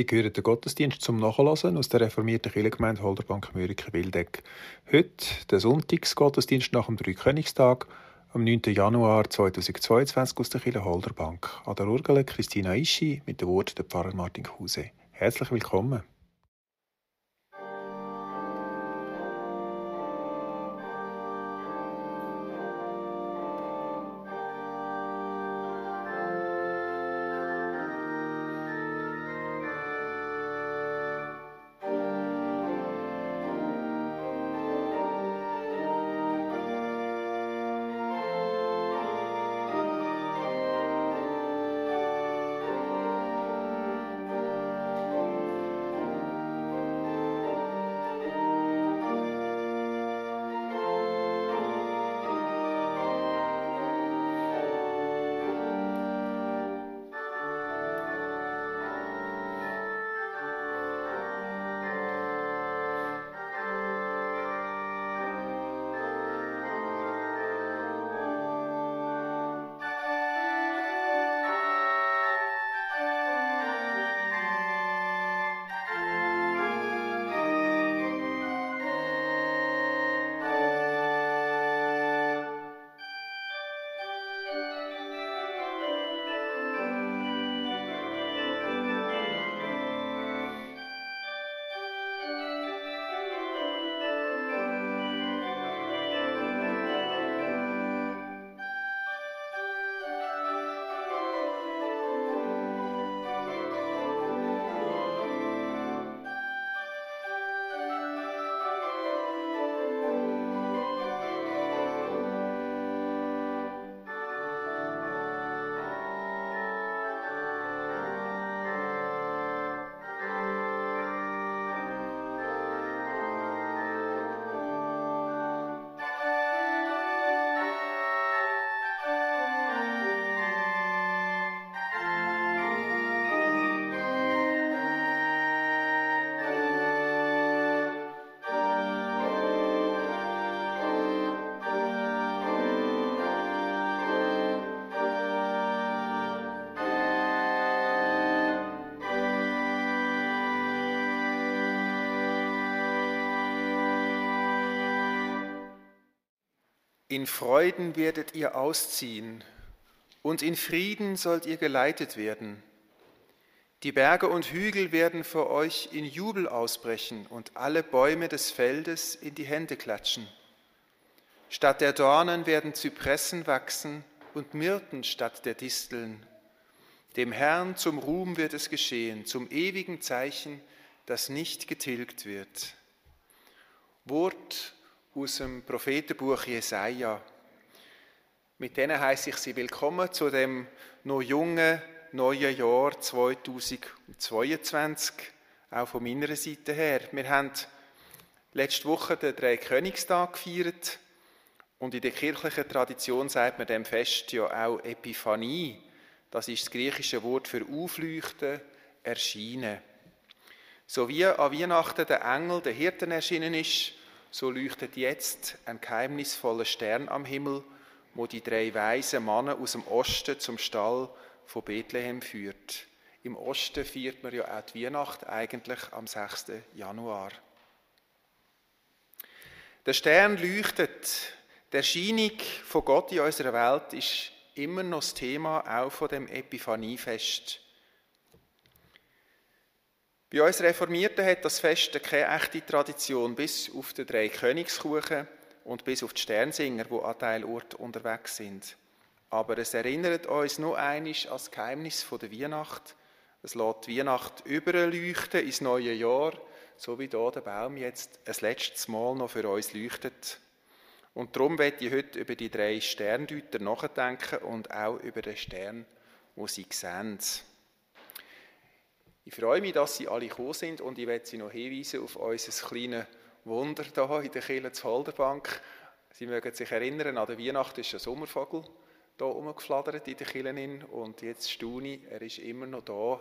Sie hören den Gottesdienst zum Nachhören aus der reformierten Kirchengemeinde Holderbank Mürike-Wildeck. Heute der Sonntagsgottesdienst nach dem Dreikönigstag am 9. Januar 2022 aus der Kirche Holderbank. An der Urgele Christina Ischi mit dem Wort der Pfarrer Martin Kruse. Herzlich willkommen. In Freuden werdet ihr ausziehen und in Frieden sollt ihr geleitet werden. Die Berge und Hügel werden vor euch in Jubel ausbrechen und alle Bäume des Feldes in die Hände klatschen. Statt der Dornen werden Zypressen wachsen und Myrten statt der Disteln. Dem Herrn zum Ruhm wird es geschehen, zum ewigen Zeichen, das nicht getilgt wird. Wort aus dem Prophetenbuch Jesaja. Mit denen heiße ich Sie willkommen zu dem noch jungen neuen Jahr 2022, auch von meiner Seite her. Wir haben letzte Woche den Dreikönigstag gefeiert und in der kirchlichen Tradition sagt man dem Fest ja auch Epiphanie. Das ist das griechische Wort für aufleuchten, erscheinen. So wie an Weihnachten der Engel der Hirten erschienen ist, so leuchtet jetzt ein geheimnisvoller Stern am Himmel, wo die drei weisen Männer aus dem Osten zum Stall von Bethlehem führt. Im Osten feiert man ja auch die Weihnacht eigentlich am 6. Januar. Der Stern leuchtet. Die Erscheinung von Gott in unserer Welt ist immer noch das Thema auch von dem Epiphaniefest. Bei uns Reformierten hat das Fest keine echte Tradition, bis auf die drei Königskuchen und bis auf die Sternsinger, die an Teilort unterwegs sind. Aber es erinnert uns nur einisch an das Geheimnis der Weihnacht. Es lässt die Weihnacht überleuchten ins neue Jahr, so wie hier der Baum jetzt ein letztes Mal noch für uns leuchtet. Und darum werde ich heute über die drei Sterndeuter nachdenken und auch über den Stern, wo sie sehen. Ich freue mich, dass Sie alle gekommen sind und ich werde Sie noch hinweisen auf unser kleines Wunder hier in der Kirche zur Holderbank. Sie mögen sich erinnern, an der Weihnacht ist ein Sommervogel hier rumgeflattert in der Kirche und jetzt staune ich, er ist immer noch da.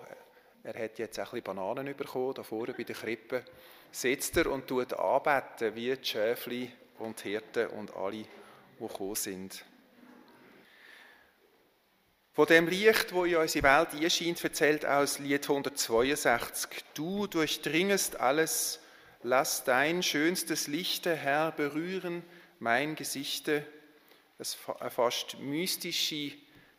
Er hat jetzt ein bisschen Bananen bekommen, da vorne bei der Krippe sitzt er und tut anbeten, wie die Schäfli und die Hirten und alle, die gekommen sind. Von dem Licht, wo in unsere Welt einscheint, erzählt aus Lied 162. Du durchdringest alles, lass dein schönstes Lichte, Herr, berühren mein Gesichte. Es fast mystische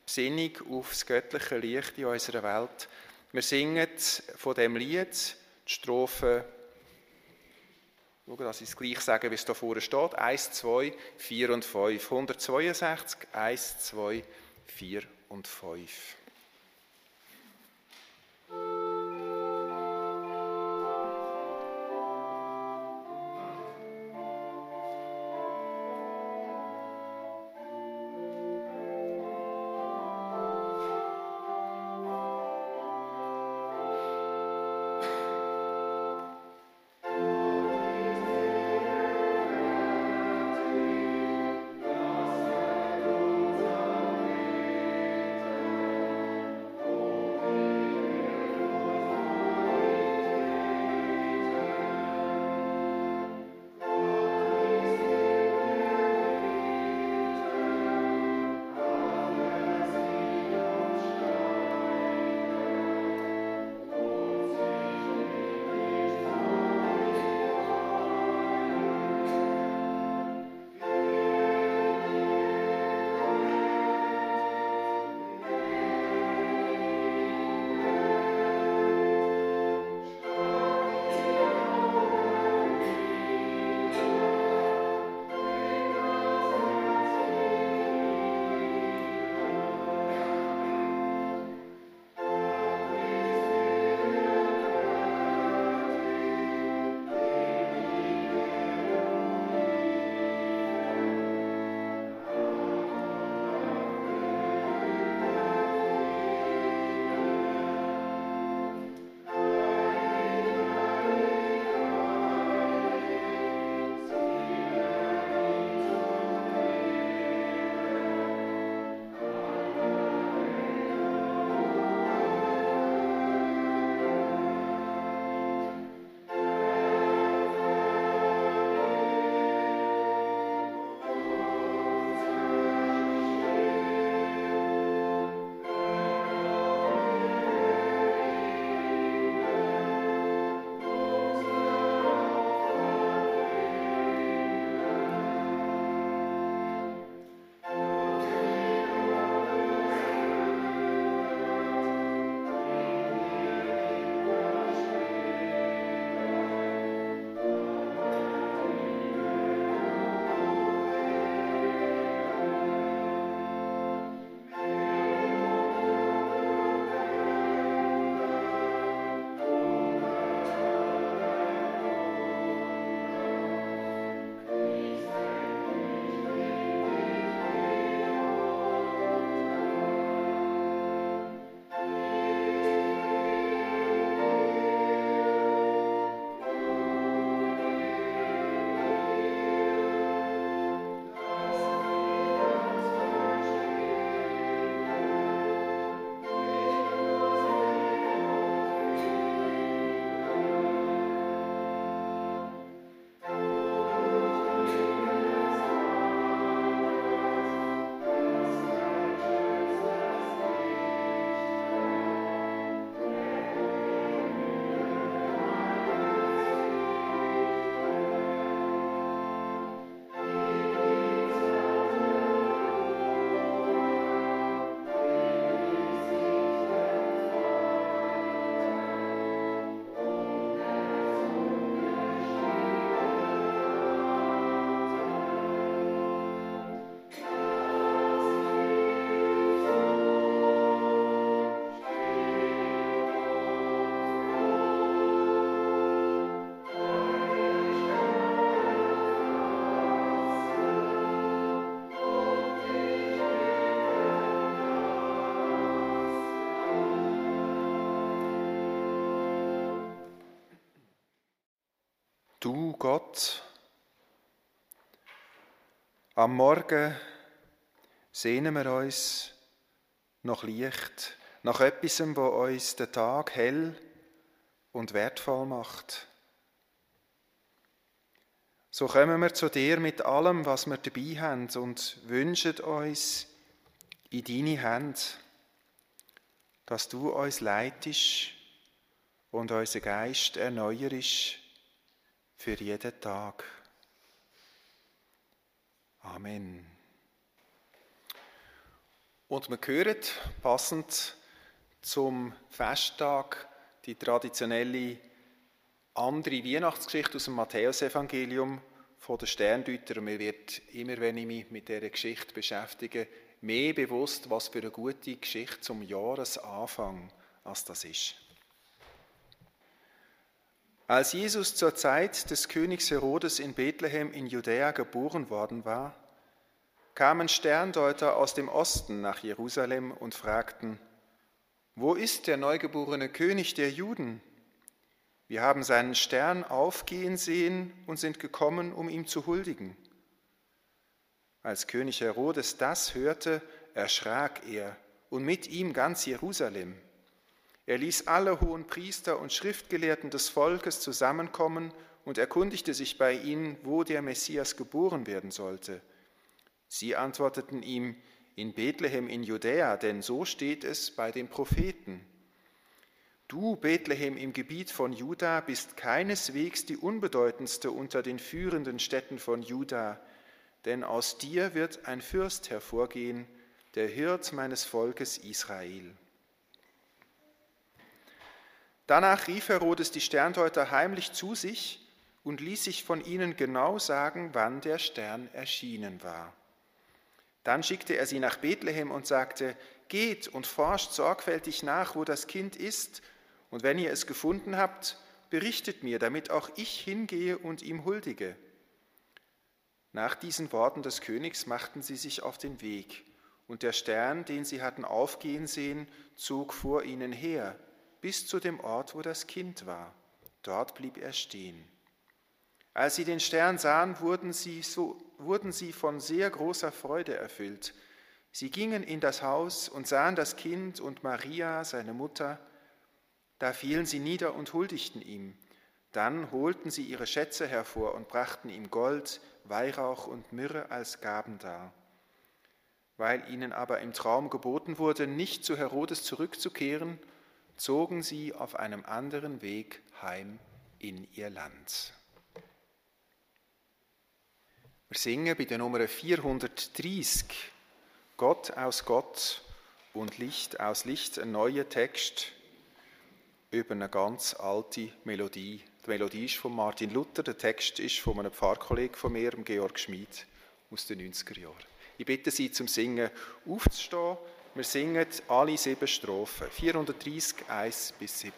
Besinnung auf das göttliche Licht in unserer Welt. Wir singen von dem Lied die Strophe, dass ich es gleich sage, wie es da vorne steht, 1, 2, 4 und 5. 162, 1, 2, 4 und 5. Du Gott, am Morgen sehnen wir uns nach Licht, nach etwas, wo uns den Tag hell und wertvoll macht. So kommen wir zu dir mit allem, was wir dabei haben und wünschen uns in deine Hände. dass du uns leitest und unser Geist erneuerst für jeden Tag. Amen. Und wir hören passend zum Festtag die traditionelle andere Weihnachtsgeschichte aus dem Matthäusevangelium von der Sterndeuter. Und mir wird immer, wenn ich mich mit dieser Geschichte beschäftige, mehr bewusst, was für eine gute Geschichte zum Jahresanfang als das ist. Als Jesus zur Zeit des Königs Herodes in Bethlehem in Judäa geboren worden war, kamen Sterndeuter aus dem Osten nach Jerusalem und fragten, wo ist der neugeborene König der Juden? Wir haben seinen Stern aufgehen sehen und sind gekommen, um ihm zu huldigen. Als König Herodes das hörte, erschrak er und mit ihm ganz Jerusalem. Er ließ alle hohen Priester und Schriftgelehrten des Volkes zusammenkommen und erkundigte sich bei ihnen, wo der Messias geboren werden sollte. Sie antworteten ihm, in Bethlehem in Judäa, denn so steht es bei den Propheten. Du, Bethlehem im Gebiet von Juda, bist keineswegs die unbedeutendste unter den führenden Städten von Juda, denn aus dir wird ein Fürst hervorgehen, der Hirt meines Volkes Israel. Danach rief Herodes die Sterndeuter heimlich zu sich und ließ sich von ihnen genau sagen, wann der Stern erschienen war. Dann schickte er sie nach Bethlehem und sagte, Geht und forscht sorgfältig nach, wo das Kind ist, und wenn ihr es gefunden habt, berichtet mir, damit auch ich hingehe und ihm huldige. Nach diesen Worten des Königs machten sie sich auf den Weg, und der Stern, den sie hatten aufgehen sehen, zog vor ihnen her, bis zu dem Ort, wo das Kind war. Dort blieb er stehen. Als sie den Stern sahen, wurden sie, so, wurden sie von sehr großer Freude erfüllt. Sie gingen in das Haus und sahen das Kind und Maria, seine Mutter. Da fielen sie nieder und huldigten ihm. Dann holten sie ihre Schätze hervor und brachten ihm Gold, Weihrauch und Myrrhe als Gaben dar. Weil ihnen aber im Traum geboten wurde, nicht zu Herodes zurückzukehren, zogen sie auf einem anderen Weg heim in ihr Land. Wir singen bei der Nummer 430 Gott aus Gott und Licht aus Licht, ein neuer Text über eine ganz alte Melodie. Die Melodie ist von Martin Luther, der Text ist von einem Pfarrkollegen von mir, Georg Schmid, aus den 90er Jahren. Ich bitte Sie zum Singen aufzustehen. Wir singen alle sieben Strophen, 430, 1 bis 7.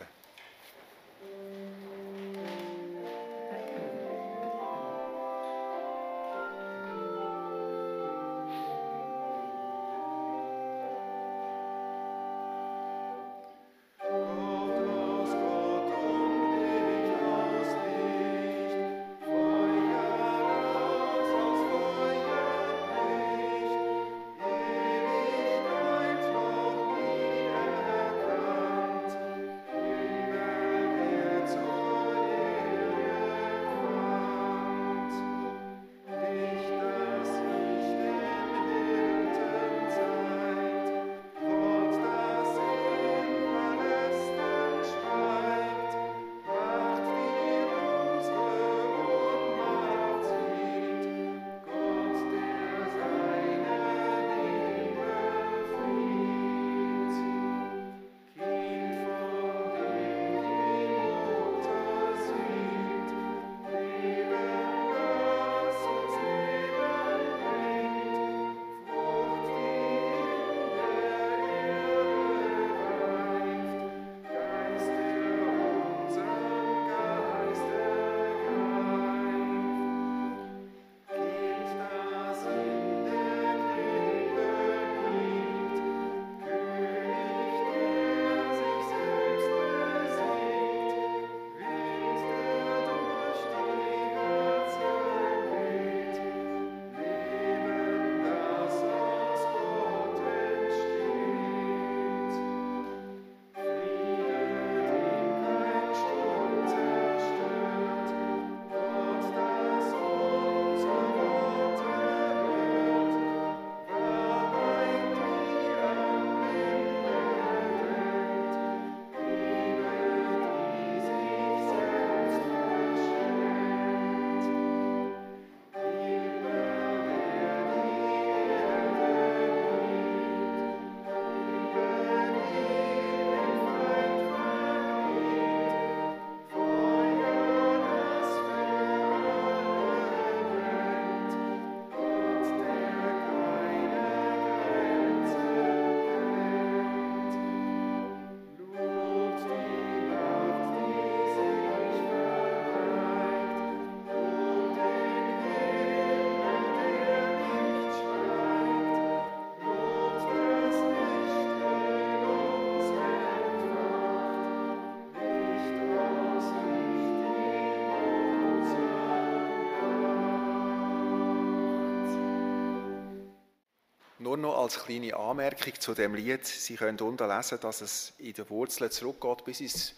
als kleine Anmerkung zu dem Lied. Sie können unten lesen, dass es in der Wurzel zurückgeht bis ins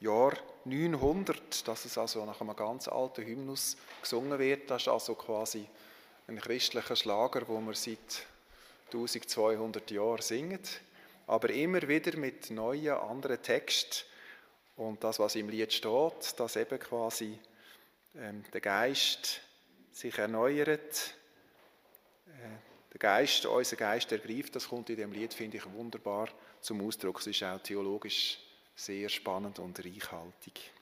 Jahr 900, dass es also nach einem ganz alten Hymnus gesungen wird. Das ist also quasi ein christlicher Schlager, wo man seit 1200 Jahren singt, aber immer wieder mit neuen, anderen Texten. Und das, was im Lied steht, dass eben quasi ähm, der Geist sich erneuert, äh, der Geist, unser Geist ergreift, das kommt in dem Lied, finde ich, wunderbar zum Ausdruck. Es ist auch theologisch sehr spannend und reichhaltig.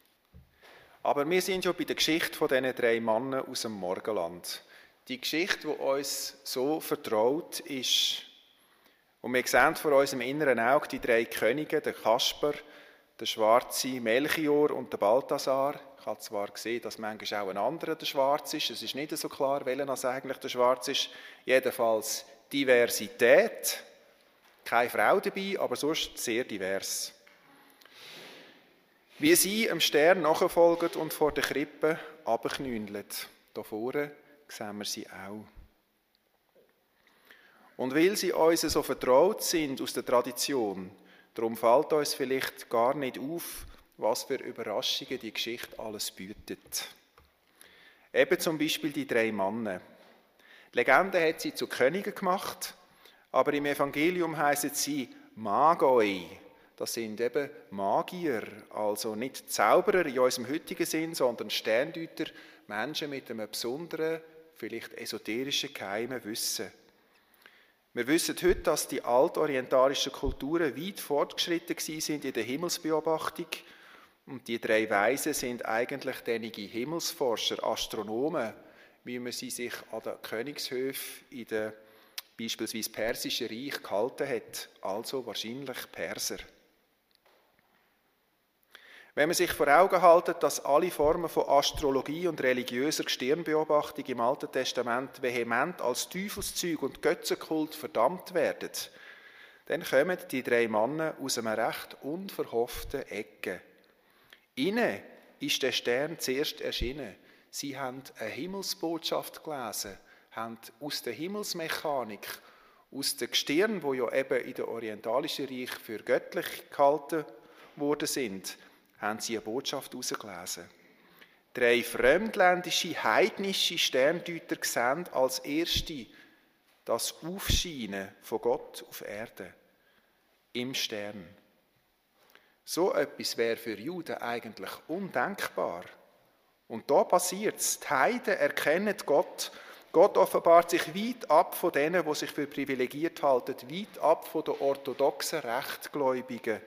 Aber wir sind schon bei der Geschichte von diesen drei Männern aus dem Morgenland. Die Geschichte, die uns so vertraut ist, und wir sehen vor unserem inneren Auge die drei Könige, der Kasper, der schwarze Melchior und der Balthasar. Ich habe zwar gesehen, dass manchmal auch ein anderer der Schwarz ist. Es ist nicht so klar, welcher eigentlich der Schwarz ist. Jedenfalls Diversität. Keine Frau dabei, aber sonst sehr divers. Wie sie am Stern nachfolgen und vor der Krippe abknündeln. Hier vorne sehen wir sie auch. Und weil sie uns so vertraut sind aus der Tradition, darum fällt uns vielleicht gar nicht auf, was für Überraschungen die Geschichte alles bietet. Eben zum Beispiel die drei Männer. Die Legende hat sie zu Königen gemacht, aber im Evangelium heißen sie Magoi, das sind eben Magier, also nicht Zauberer in unserem heutigen Sinn, sondern Sterndeuter, Menschen mit einem besonderen, vielleicht esoterischen geheimen Wissen. Wir wissen heute, dass die altorientalischen Kulturen weit fortgeschritten sind in der Himmelsbeobachtung. Und die drei Weisen sind eigentlich dänige Himmelsforscher, Astronomen, wie man sie sich an den Königshöfen in der beispielsweise Persischen Reich gehalten hat, also wahrscheinlich Perser. Wenn man sich vor Augen hält, dass alle Formen von Astrologie und religiöser Gestirnbeobachtung im Alten Testament vehement als Teufelszeug und Götzenkult verdammt werden, dann kommen die drei Männer aus einer recht unverhofften Ecke. Ihnen ist der Stern zuerst erschienen. Sie haben eine Himmelsbotschaft gelesen, haben aus der Himmelsmechanik, aus der Gestirn, wo ja eben in der orientalischen Reich für göttlich gehalten worden sind, haben sie eine Botschaft herausgelesen. Drei fremdländische, heidnische Sterndeuter sehen als erste das Aufscheinen von Gott auf Erde im Stern. So etwas wäre für Juden eigentlich undenkbar. Und da passiert es. Die Heiden erkennen Gott. Gott offenbart sich weit ab von denen, die sich für privilegiert halten, weit ab von den orthodoxen Rechtgläubigen.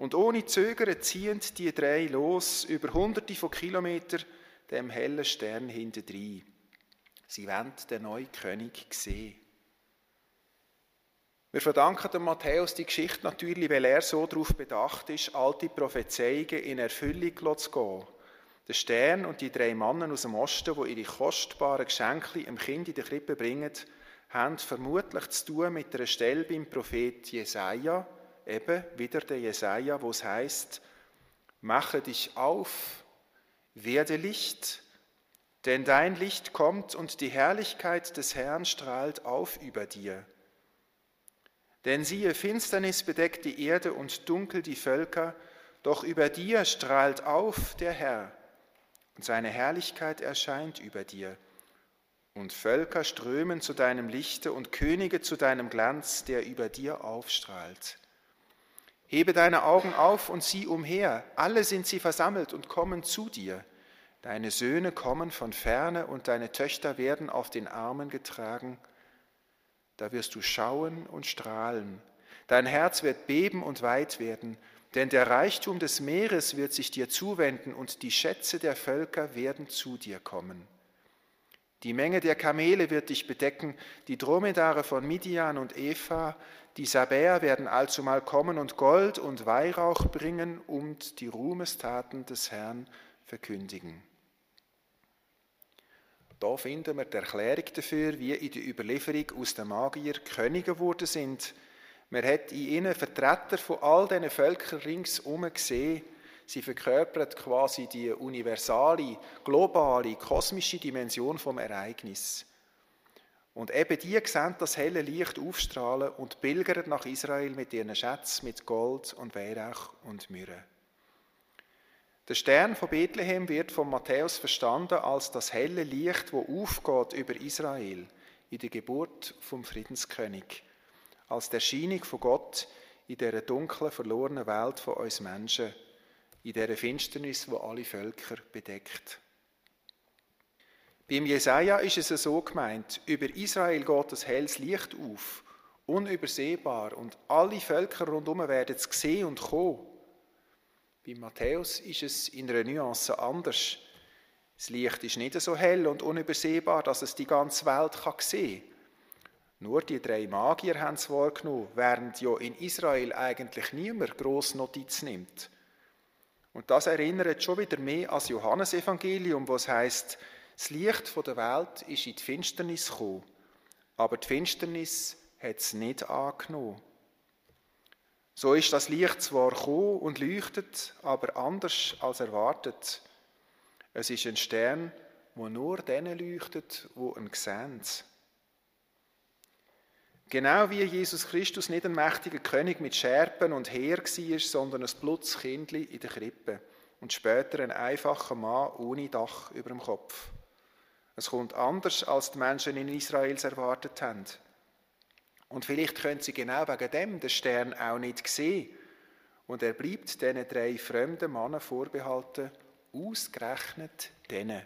Und ohne Zögern ziehen die drei los über hunderte von Kilometern dem hellen Stern hinterdrein. Sie wollen den neuen König sehen. Wir verdanken dem Matthäus die Geschichte natürlich, weil er so darauf bedacht ist, alte Prophezeiungen in Erfüllung zu gehen. Der Stern und die drei Männer aus dem Osten, die ihre kostbaren Geschenke dem Kind in die Krippe bringen, haben vermutlich zu tun mit einer Stelle beim Prophet Jesaja, eben wieder der Jesaja, wo es heißt, mache dich auf, werde Licht, denn dein Licht kommt und die Herrlichkeit des Herrn strahlt auf über dir. Denn siehe, Finsternis bedeckt die Erde und dunkel die Völker, doch über dir strahlt auf der Herr, und seine Herrlichkeit erscheint über dir. Und Völker strömen zu deinem Lichte und Könige zu deinem Glanz, der über dir aufstrahlt. Hebe deine Augen auf und sieh umher, alle sind sie versammelt und kommen zu dir. Deine Söhne kommen von ferne und deine Töchter werden auf den Armen getragen. Da wirst du schauen und strahlen. Dein Herz wird beben und weit werden, denn der Reichtum des Meeres wird sich dir zuwenden und die Schätze der Völker werden zu dir kommen. Die Menge der Kamele wird dich bedecken, die Dromedare von Midian und Eva, die Sabäer werden allzumal kommen und Gold und Weihrauch bringen und die Ruhmestaten des Herrn verkündigen. Da finden wir die Erklärung dafür, wie in der Überlieferung aus den Magier Könige geworden sind. Man hat in ihnen Vertreter von all diesen Völkern ringsum gesehen. Sie verkörpern quasi die universale, globale, kosmische Dimension vom Ereignis. Und eben die sehen das helle Licht aufstrahlen und pilgern nach Israel mit ihren Schätzen, mit Gold und Weihrauch und Myrrhe. Der Stern von Bethlehem wird von Matthäus verstanden als das helle Licht, wo aufgeht über Israel in der Geburt vom Friedenskönig, als die Erscheinung von Gott in dieser dunklen, verlorenen Welt von uns Menschen, in dieser Finsternis, wo alle Völker bedeckt. Beim Jesaja ist es so gemeint, über Israel geht das helles Licht auf, unübersehbar, und alle Völker rundherum werden es sehen und kommen. Bei Matthäus ist es in einer Nuance anders. Das Licht ist nicht so hell und unübersehbar, dass es die ganze Welt sehen kann. Nur die drei Magier haben es wahrgenommen, während ja in Israel eigentlich niemand gross Notiz nimmt. Und das erinnert schon wieder mehr an das Johannesevangelium, wo es heißt, das Licht der Welt ist in die Finsternis gekommen, aber die Finsternis hat es nicht angenommen. So ist das Licht zwar gekommen und leuchtet, aber anders als erwartet. Es ist ein Stern, wo nur denen leuchtet, wo ihn sehen. Genau wie Jesus Christus nicht ein mächtiger König mit Scherpen und Heer war, sondern ein Blutzkindli in der Krippe und später ein einfacher Mann ohne Dach über dem Kopf. Es kommt anders, als die Menschen in Israel erwartet haben. Und vielleicht können sie genau wegen dem den Stern auch nicht sehen. Und er bleibt diesen drei fremden Männern vorbehalten, ausgerechnet denen.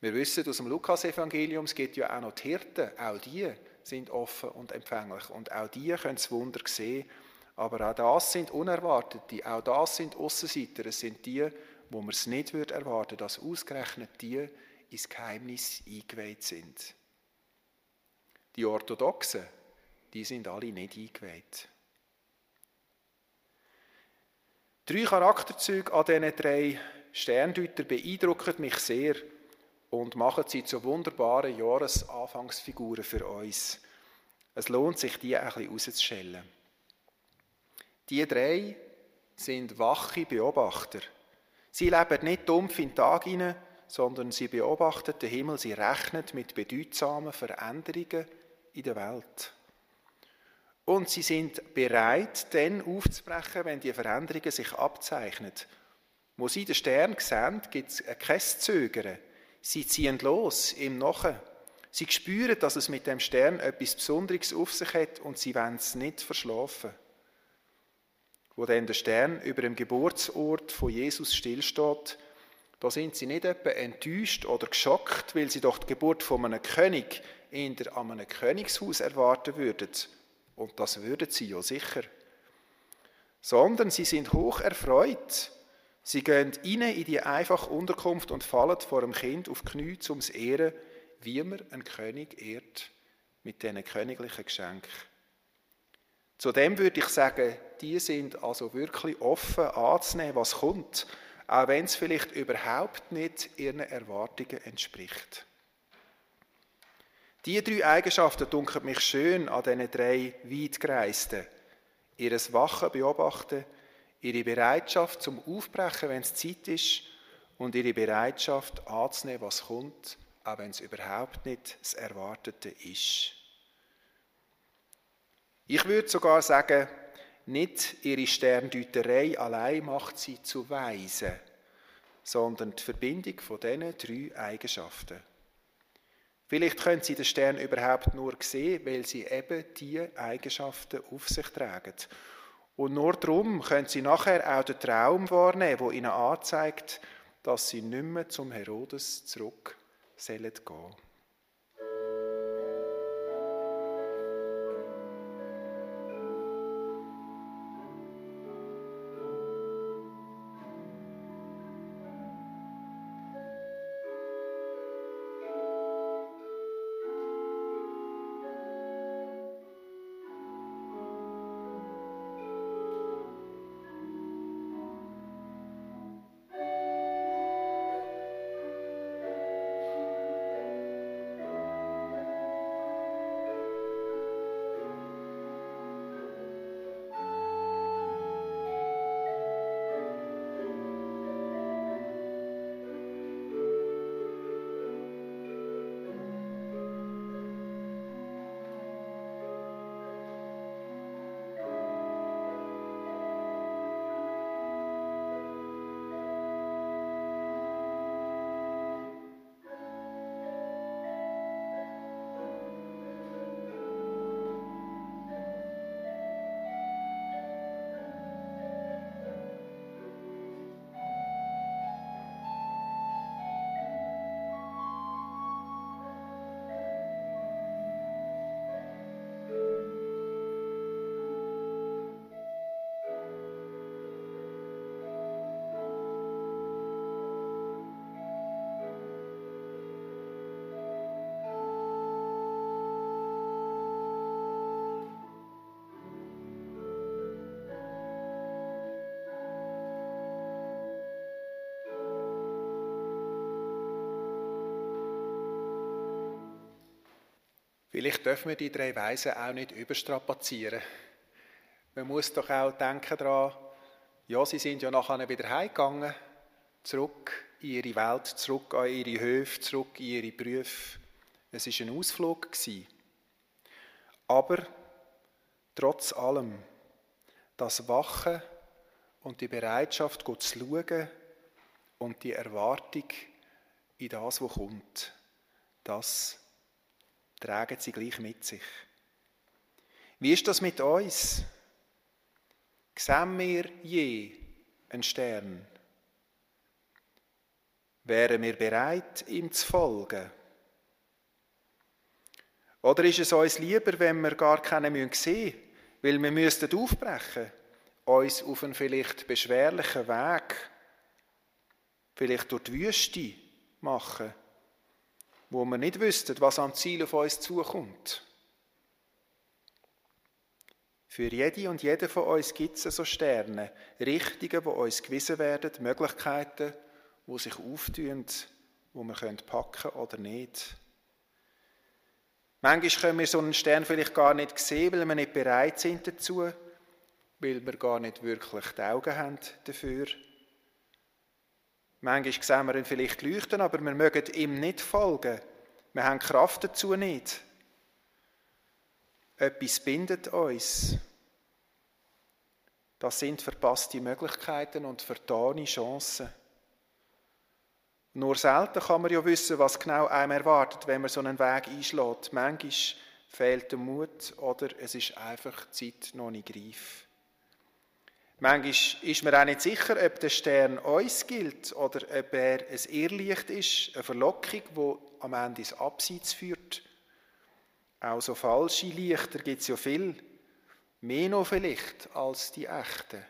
Wir wissen aus dem Lukas-Evangelium, es gibt ja auch noch die Hirten, auch die sind offen und empfänglich. Und auch die können das Wunder sehen. Aber auch das sind Unerwartete, auch das sind Aussenseiter. Es sind die, wo man es nicht erwarten würde, dass ausgerechnet die ins Geheimnis eingeweiht sind. Die Orthodoxen, die sind alle nicht eingeweiht. Drei Charakterzüge an diesen drei Sterndeutern beeindrucken mich sehr und machen sie zu wunderbaren Jahresanfangsfiguren für uns. Es lohnt sich, die ein bisschen rauszustellen. Die drei sind wache Beobachter. Sie leben nicht dumpf in den Tag hinein, sondern sie beobachten den Himmel, sie rechnen mit bedeutsamen Veränderungen in der Welt. Und sie sind bereit, dann aufzubrechen, wenn die Veränderungen sich abzeichnen. Wo sie den Stern sehen, gibt es kein Zögern. Sie ziehen los im Nachen. Sie spüren, dass es mit dem Stern etwas Besonderes auf sich hat und sie wollen es nicht verschlafen. Wo dann der Stern über dem Geburtsort von Jesus stillsteht, da sind sie nicht etwa enttäuscht oder geschockt, weil sie doch die Geburt von einem König in der, an einem Königshaus erwarten würden. Und das würden sie ja sicher. Sondern sie sind hoch erfreut. Sie gehen rein in die einfache Unterkunft und fallen vor dem Kind auf Knie, um es ehren, wie man einen König ehrt, mit diesen königlichen Geschenken. Zudem würde ich sagen, die sind also wirklich offen anzunehmen, was kommt, auch wenn es vielleicht überhaupt nicht ihren Erwartungen entspricht. Diese drei Eigenschaften dunkeln mich schön an diesen drei Weitgereisten. Ihres Wachen beobachten, ihre Bereitschaft zum Aufbrechen, wenn es Zeit ist, und ihre Bereitschaft anzunehmen, was kommt, auch wenn es überhaupt nicht das Erwartete ist. Ich würde sogar sagen, nicht ihre Sterndeuterei allein macht sie zu Weisen, sondern die Verbindung von diesen drei Eigenschaften. Vielleicht können sie den Stern überhaupt nur sehen, weil sie eben diese Eigenschaften auf sich tragen. Und nur darum können sie nachher auch den Traum wahrnehmen, wo ihnen anzeigt, dass sie nicht mehr zum Herodes zurück gehen sollen. Vielleicht dürfen wir die drei Weisen auch nicht überstrapazieren. Man muss doch auch denken daran, ja, sie sind ja nachher wieder heimgegangen, zurück in ihre Welt, zurück an ihre Höfe, zurück in ihre Berufe. Es war ein Ausflug. Aber trotz allem, das Wachen und die Bereitschaft, Gott zu schauen und die Erwartung in das, was kommt, das tragen sie gleich mit sich. Wie ist das mit uns? Sehen wir je einen Stern? Wären wir bereit, ihm zu folgen? Oder ist es uns lieber, wenn wir gar keinen sehen müssen, weil wir müssten aufbrechen, uns auf einen vielleicht beschwerlichen Weg, vielleicht durch die Wüste machen, wo wir nicht wüssten, was am Ziel auf uns zukommt? Für jede und jede von uns gibt es so Sterne, Richtungen, wo uns gewiesen werden, Möglichkeiten, wo sich auftun, wo wir packen können oder nicht. Manchmal können wir so einen Stern vielleicht gar nicht sehen, weil wir nicht bereit sind dazu, weil wir gar nicht wirklich die Augen haben dafür. Manchmal sehen wir ihn vielleicht leuchten, aber wir mögen ihm nicht folgen. Wir haben Kraft dazu nicht. Etwas bindet uns. Das sind verpasste Möglichkeiten und vertane Chancen. Nur selten kann man ja wissen, was genau einem erwartet, wenn man so einen Weg einschlägt. Manchmal fehlt der Mut oder es ist einfach die Zeit noch nicht reif. Manchmal ist man auch nicht sicher, ob der Stern uns gilt oder ob er ein Irrlicht ist, eine Verlockung, die am Ende ins Abseits führt. Auch so falsche Lichter gibt es ja viel, mehr noch vielleicht als die echten.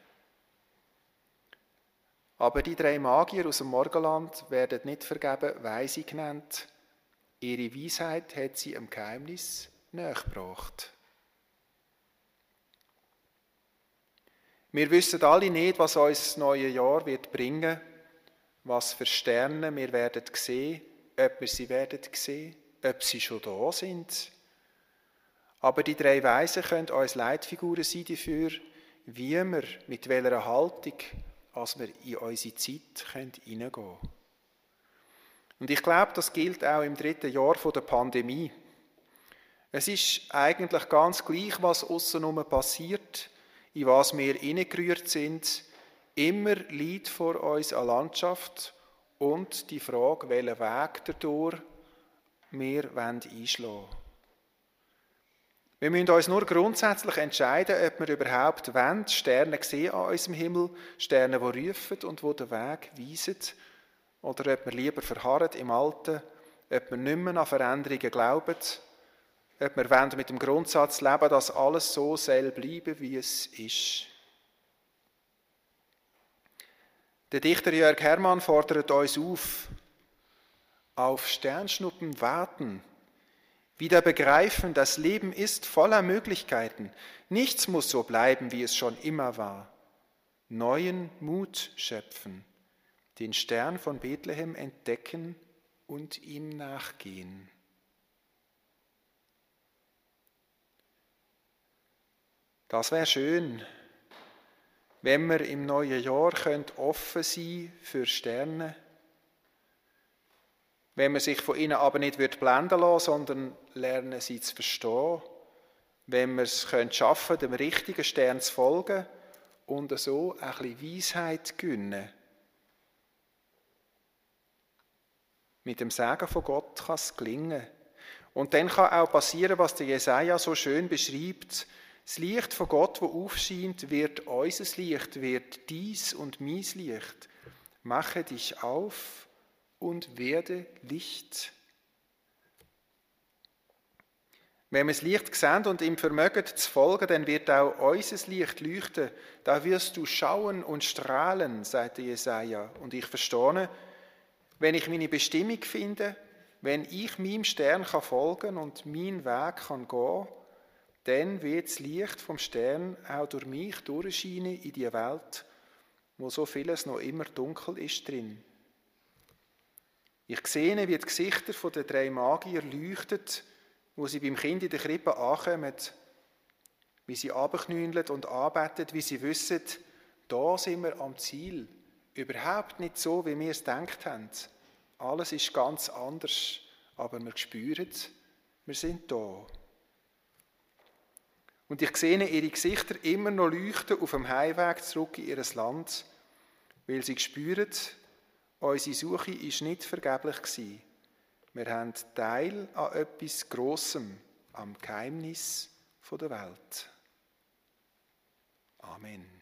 Aber die drei Magier aus dem Morgenland werden nicht vergeben Weise genannt. Ihre Weisheit hat sie im Geheimnis nachgebracht. Wir wissen alle nicht, was uns das neue Jahr wird bringen, was für Sterne wir werden sehen, ob wir sie werden sehen, ob sie schon da sind. Aber die drei Weisen können uns Leitfiguren sein dafür, wie wir mit welcher Haltung als wir in unsere Zeit hineingehen können. Und ich glaube, das gilt auch im dritten Jahr der Pandemie. Es ist eigentlich ganz gleich, was außenrum passiert, in was wir hineingerührt sind. Immer liegt vor uns eine Landschaft und die Frage, welchen Weg dadurch wir einschlagen wollen. Wir müssen uns nur grundsätzlich entscheiden, ob wir überhaupt wollen, Sterne sehen an unserem Himmel, Sterne, die rufen und die den Weg weisen, oder ob wir lieber verharren im Alten, ob wir nicht mehr an Veränderungen glauben, ob wir wollen mit dem Grundsatz leben, dass alles so soll bleiben, wie es ist. Der Dichter Jörg Hermann fordert uns auf, auf Sternschnuppen warten, wieder begreifen, das Leben ist voller Möglichkeiten. Nichts muss so bleiben, wie es schon immer war. Neuen Mut schöpfen, den Stern von Bethlehem entdecken und ihm nachgehen. Das wäre schön, wenn wir im neuen Jahr offen sein für Sterne wenn man sich von ihnen aber nicht wird blenden lassen, sondern lernen sie zu verstehen, wenn wir es schaffen können, dem richtigen Stern zu folgen und so ein bisschen Weisheit gewinnen. Mit dem Sagen von Gott kann es gelingen. Und dann kann auch passieren, was der Jesaja so schön beschreibt. Das Licht von Gott, wo aufscheint, wird unser Licht, wird dies und mein Licht. Mache dich auf und werde Licht. Wenn wir das Licht sehen und ihm vermögen zu folgen, dann wird auch unser Licht leuchten. Da wirst du schauen und strahlen, sagte Jesaja. Und ich verstehe, wenn ich meine Bestimmung finde, wenn ich meinem Stern kann folgen und meinen Weg kann gehen, dann wird das Licht vom Stern auch durch mich durchscheinen in die Welt, wo so vieles noch immer dunkel ist drin. Ich sehe, wie die Gesichter der drei Magier leuchten, wo sie beim Kind in der Krippe ankommen, wie sie abknündeln und arbeiten, wie sie wissen, da sind wir am Ziel. Überhaupt nicht so, wie wir es gedacht haben. Alles ist ganz anders, aber wir spüren, wir sind da. Und ich sehe ihre Gesichter immer noch leuchten auf dem Heimweg zurück in ihr Land, weil sie spüren, unsere Suche ist nicht vergeblich gewesen. Wir haben Teil an etwas Grossem, am Geheimnis der Welt. Amen.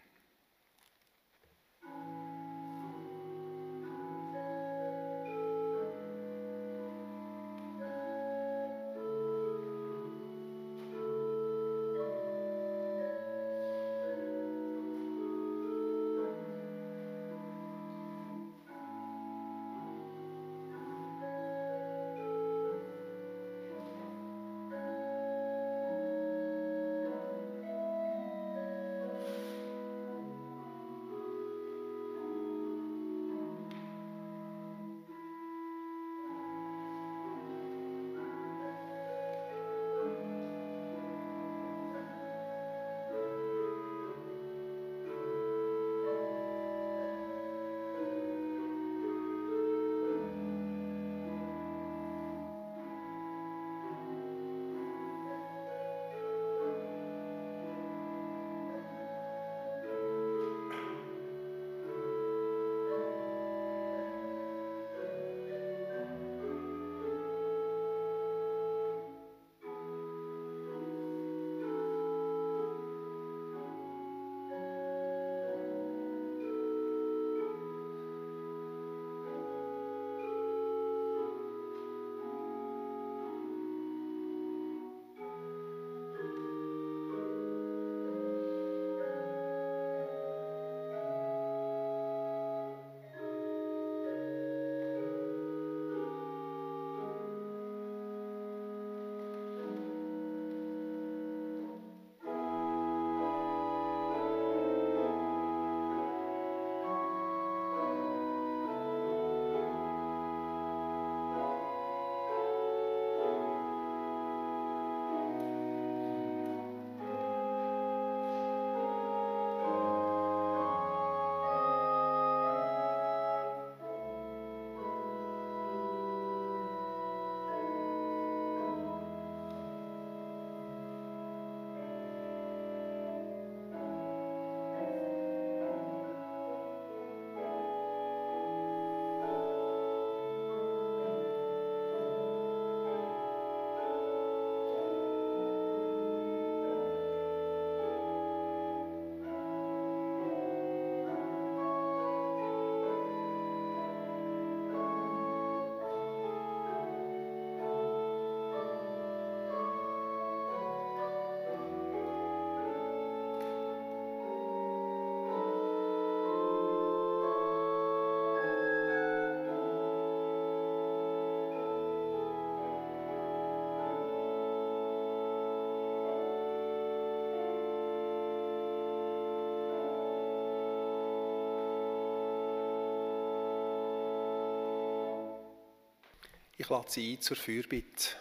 Ich lade Sie ein zur Fürbitte.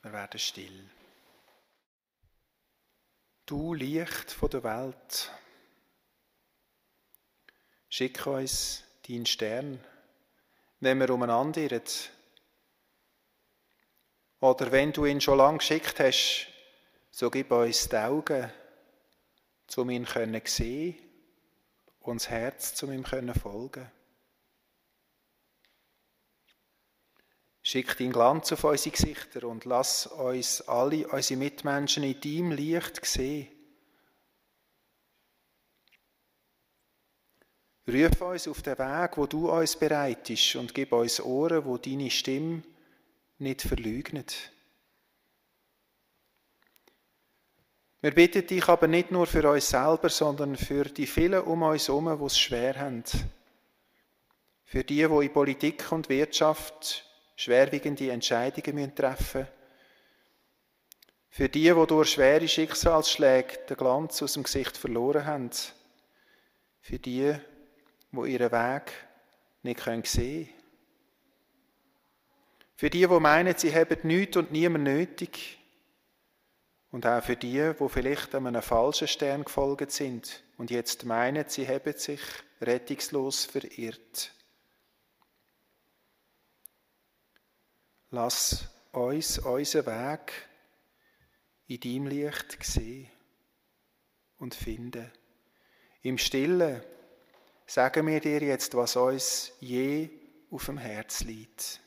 Wir werden still. Du Licht von der Welt, schick uns deinen Stern, wenn wir umeinander irren. Oder wenn du ihn schon lange geschickt hast, so gib uns die Augen, um ihn zu sehen und das Herz, um ihm folgen können. Schick deinen Glanz auf unsere Gesichter und lass uns alle, unsere Mitmenschen in deinem Licht sehen. Ruf uns auf den Weg, wo du uns bereitest und gib uns Ohren, wo deine Stimme nicht verleugnet. Wir bitten dich aber nicht nur für uns selber, sondern für die vielen um uns herum, die es schwer haben. Für die, die in Politik und Wirtschaft schwerwiegende Entscheidungen treffen müssen. Für die, die durch schwere Schicksalsschläge den Glanz aus dem Gesicht verloren haben. Für die, die ihren Weg nicht sehen können. Für die, die meinen, sie haben nichts und niemand nötig. Und auch für die, die vielleicht einem falschen Stern gefolgt sind und jetzt meinen, sie haben sich rettungslos verirrt. Lass uns unseren Weg in deinem Licht sehen und finden. Im Stillen sagen wir dir jetzt, was uns je auf dem Herz liegt.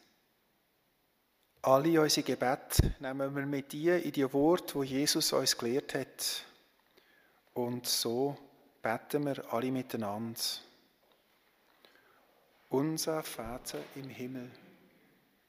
Alle unsere Gebete nehmen wir mit dir in die Worte, wo Jesus uns gelehrt hat. Und so beten wir alle miteinander. Unser Vater im Himmel,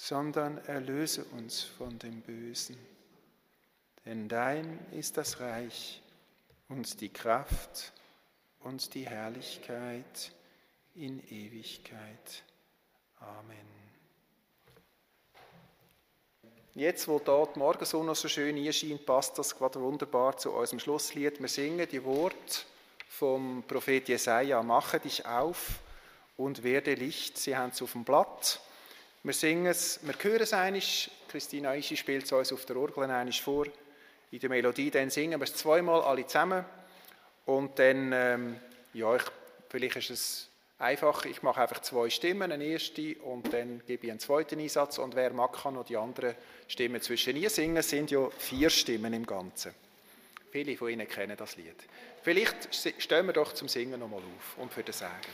sondern erlöse uns von dem Bösen. Denn dein ist das Reich und die Kraft und die Herrlichkeit in Ewigkeit. Amen. Jetzt, wo dort Morgensonne so schön einscheint, passt das gerade wunderbar zu unserem Schlusslied. Wir singen die Worte vom Prophet Jesaja: Mache dich auf und werde Licht. Sie haben es auf dem Blatt. Wir singen es, wir hören es einig. Christina Ischi spielt es uns auf der Orgel einig vor. In der Melodie dann singen wir es zweimal alle zusammen. Und dann, ähm, ja, ich, vielleicht ist es einfach, ich mache einfach zwei Stimmen, eine erste und dann gebe ich einen zweiten Einsatz und wer mag, kann noch die anderen Stimmen zwischen ihr singen. Es sind ja vier Stimmen im Ganzen. Viele von Ihnen kennen das Lied. Vielleicht stehen wir doch zum Singen nochmal auf und für das Sagen.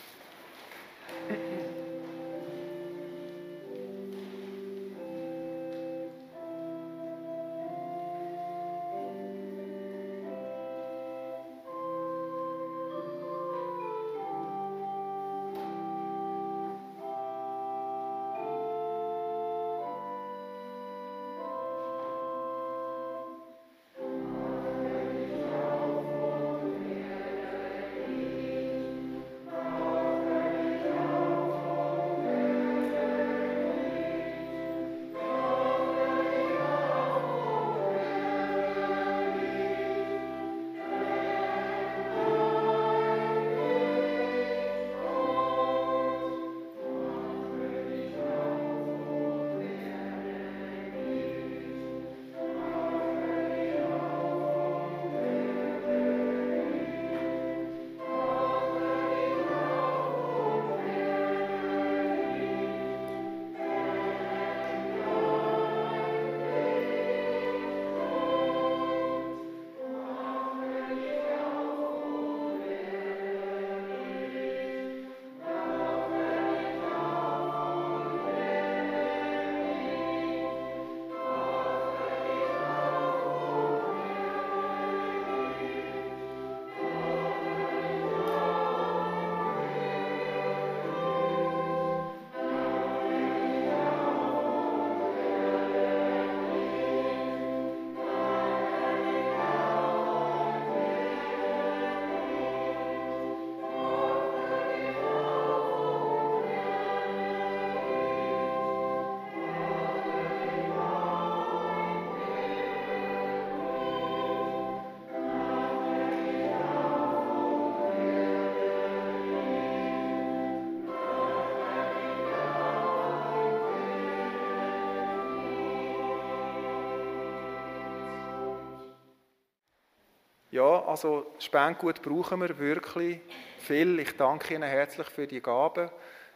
Ja, also Spendgut brauchen wir wirklich viel. Ich danke Ihnen herzlich für die Gaben.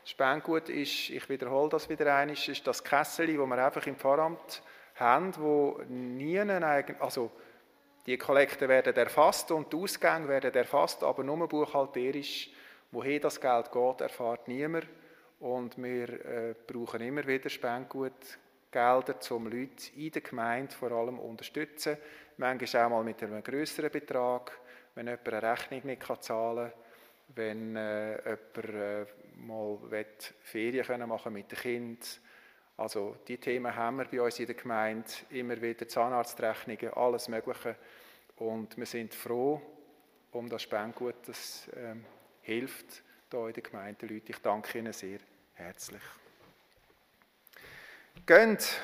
Spendgut ist, ich wiederhole das wieder einmal, ist das Kessel, das wir einfach im Pfarramt haben, wo nie also die Kollekte werden erfasst und die Ausgänge werden erfasst, aber nur buchhalterisch, woher das Geld geht, erfahrt niemand. Und wir äh, brauchen immer wieder Spendgutgelder, um Leute in der Gemeinde vor allem zu unterstützen manchmal auch mal mit einem größeren Betrag, wenn jemand eine Rechnung nicht zahlen kann, wenn äh, jemand äh, mal Ferien können machen mit dem Kind. Also die Themen haben wir bei uns in der Gemeinde, immer wieder Zahnarztrechnungen, alles Mögliche. Und wir sind froh um das Spendengut, das ähm, hilft hier in der Gemeinde Leute. Ich danke Ihnen sehr herzlich. Geht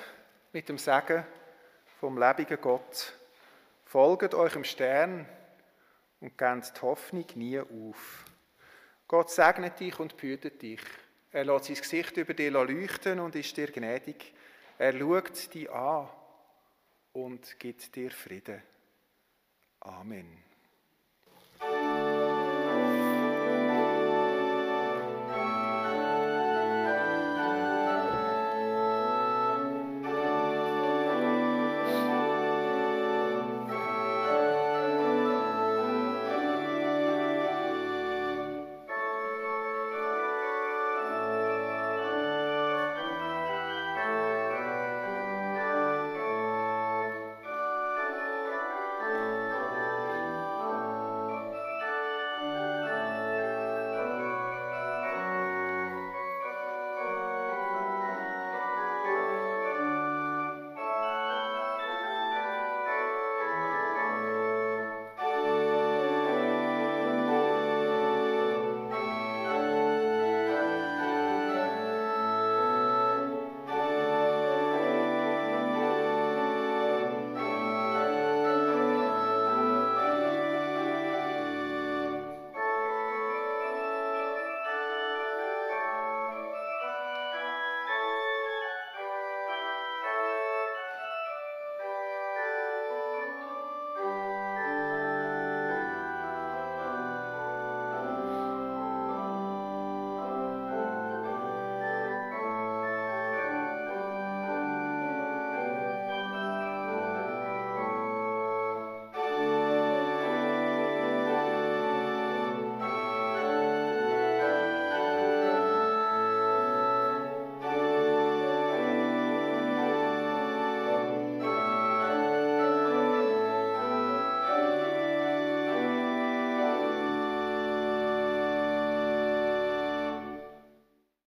mit dem Segen vom lebendigen Gott, folgt eurem Stern und gebt die Hoffnung nie auf. Gott segnet dich und behütet dich. Er lässt sein Gesicht über dir leuchten und ist dir gnädig. Er schaut dich an und gibt dir Frieden. Amen.